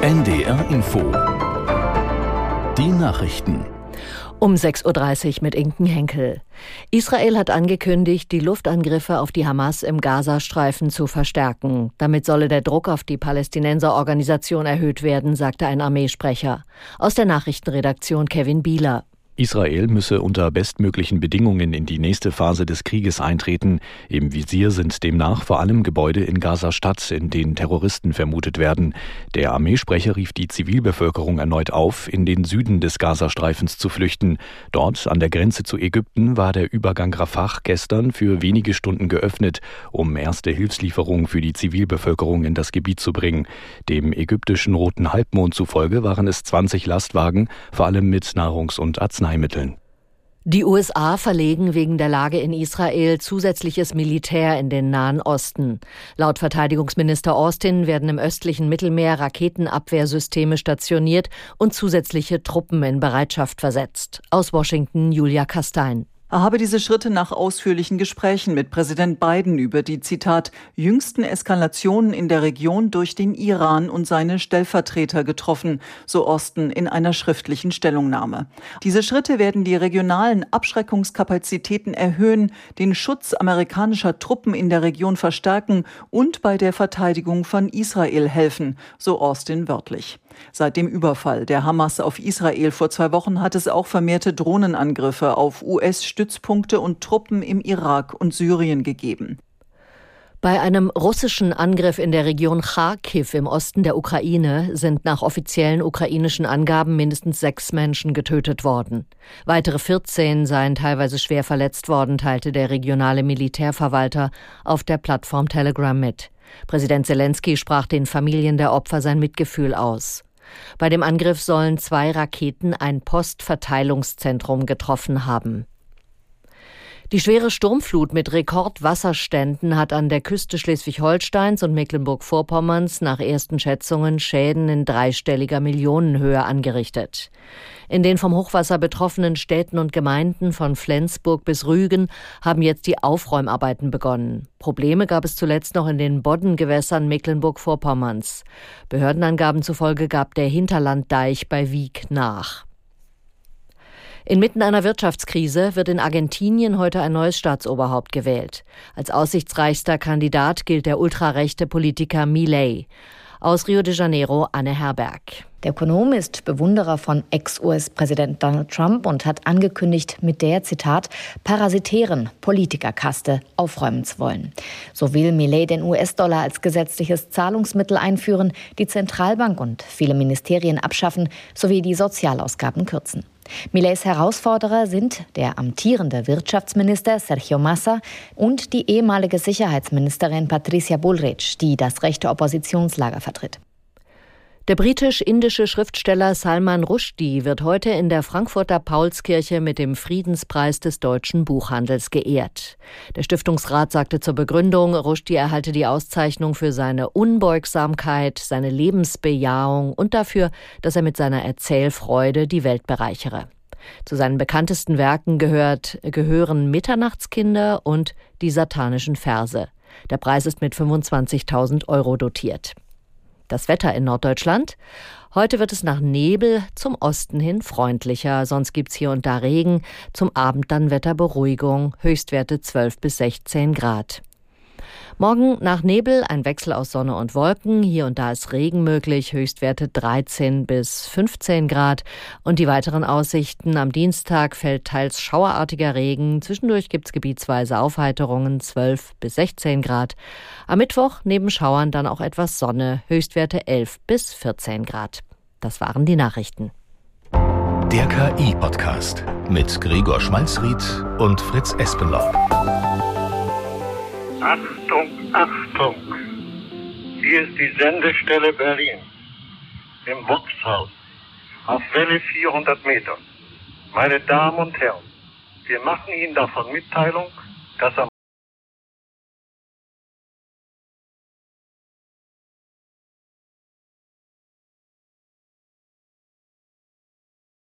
NDR Info. Die Nachrichten. Um 6.30 Uhr mit Inken Henkel. Israel hat angekündigt, die Luftangriffe auf die Hamas im Gazastreifen zu verstärken. Damit solle der Druck auf die Palästinenserorganisation erhöht werden, sagte ein Armeesprecher. Aus der Nachrichtenredaktion Kevin Bieler. Israel müsse unter bestmöglichen Bedingungen in die nächste Phase des Krieges eintreten. Im Visier sind demnach vor allem Gebäude in Gaza-Stadt, in denen Terroristen vermutet werden. Der Armeesprecher rief die Zivilbevölkerung erneut auf, in den Süden des Gazastreifens zu flüchten. Dort, an der Grenze zu Ägypten, war der Übergang Rafah gestern für wenige Stunden geöffnet, um erste Hilfslieferungen für die Zivilbevölkerung in das Gebiet zu bringen. Dem ägyptischen Roten Halbmond zufolge waren es 20 Lastwagen, vor allem mit Nahrungs- und Arzneimitteln. Arzneimitteln. Die USA verlegen wegen der Lage in Israel zusätzliches Militär in den Nahen Osten. Laut Verteidigungsminister Austin werden im östlichen Mittelmeer Raketenabwehrsysteme stationiert und zusätzliche Truppen in Bereitschaft versetzt. Aus Washington Julia Kastein. Er habe diese Schritte nach ausführlichen Gesprächen mit Präsident Biden über die Zitat jüngsten Eskalationen in der Region durch den Iran und seine Stellvertreter getroffen, so Osten in einer schriftlichen Stellungnahme. Diese Schritte werden die regionalen Abschreckungskapazitäten erhöhen, den Schutz amerikanischer Truppen in der Region verstärken und bei der Verteidigung von Israel helfen, so Austin wörtlich. Seit dem Überfall der Hamas auf Israel vor zwei Wochen hat es auch vermehrte Drohnenangriffe auf US-Stützpunkte und Truppen im Irak und Syrien gegeben. Bei einem russischen Angriff in der Region Kharkiv im Osten der Ukraine sind nach offiziellen ukrainischen Angaben mindestens sechs Menschen getötet worden. Weitere 14 seien teilweise schwer verletzt worden, teilte der regionale Militärverwalter auf der Plattform Telegram mit. Präsident Zelensky sprach den Familien der Opfer sein Mitgefühl aus. Bei dem Angriff sollen zwei Raketen ein Postverteilungszentrum getroffen haben. Die schwere Sturmflut mit Rekordwasserständen hat an der Küste Schleswig-Holsteins und Mecklenburg-Vorpommerns nach ersten Schätzungen Schäden in dreistelliger Millionenhöhe angerichtet. In den vom Hochwasser betroffenen Städten und Gemeinden von Flensburg bis Rügen haben jetzt die Aufräumarbeiten begonnen. Probleme gab es zuletzt noch in den Boddengewässern Mecklenburg-Vorpommerns. Behördenangaben zufolge gab der Hinterlanddeich bei Wieg nach. Inmitten einer Wirtschaftskrise wird in Argentinien heute ein neues Staatsoberhaupt gewählt. Als aussichtsreichster Kandidat gilt der ultrarechte Politiker Milei. Aus Rio de Janeiro Anne Herberg. Der Ökonom ist Bewunderer von Ex-US-Präsident Donald Trump und hat angekündigt, mit der, Zitat, parasitären Politikerkaste aufräumen zu wollen. So will Millet den US-Dollar als gesetzliches Zahlungsmittel einführen, die Zentralbank und viele Ministerien abschaffen sowie die Sozialausgaben kürzen. Millets Herausforderer sind der amtierende Wirtschaftsminister Sergio Massa und die ehemalige Sicherheitsministerin Patricia Bullrich, die das rechte Oppositionslager vertritt. Der britisch-indische Schriftsteller Salman Rushdie wird heute in der Frankfurter Paulskirche mit dem Friedenspreis des deutschen Buchhandels geehrt. Der Stiftungsrat sagte zur Begründung, Rushdie erhalte die Auszeichnung für seine Unbeugsamkeit, seine Lebensbejahung und dafür, dass er mit seiner Erzählfreude die Welt bereichere. Zu seinen bekanntesten Werken gehört, gehören Mitternachtskinder und die satanischen Verse. Der Preis ist mit 25.000 Euro dotiert. Das Wetter in Norddeutschland. Heute wird es nach Nebel zum Osten hin freundlicher, sonst gibt's hier und da Regen. Zum Abend dann Wetterberuhigung, Höchstwerte 12 bis 16 Grad. Morgen nach Nebel ein Wechsel aus Sonne und Wolken. Hier und da ist Regen möglich, Höchstwerte 13 bis 15 Grad. Und die weiteren Aussichten. Am Dienstag fällt teils schauerartiger Regen. Zwischendurch gibt's gebietsweise Aufheiterungen 12 bis 16 Grad. Am Mittwoch neben Schauern dann auch etwas Sonne, Höchstwerte 11 bis 14 Grad. Das waren die Nachrichten. Der KI-Podcast mit Gregor Schmalzried und Fritz Espenlaub. Achtung, Achtung! Hier ist die Sendestelle Berlin. Im Wuchshaus. Auf Welle 400 Meter. Meine Damen und Herren, wir machen Ihnen davon Mitteilung, dass am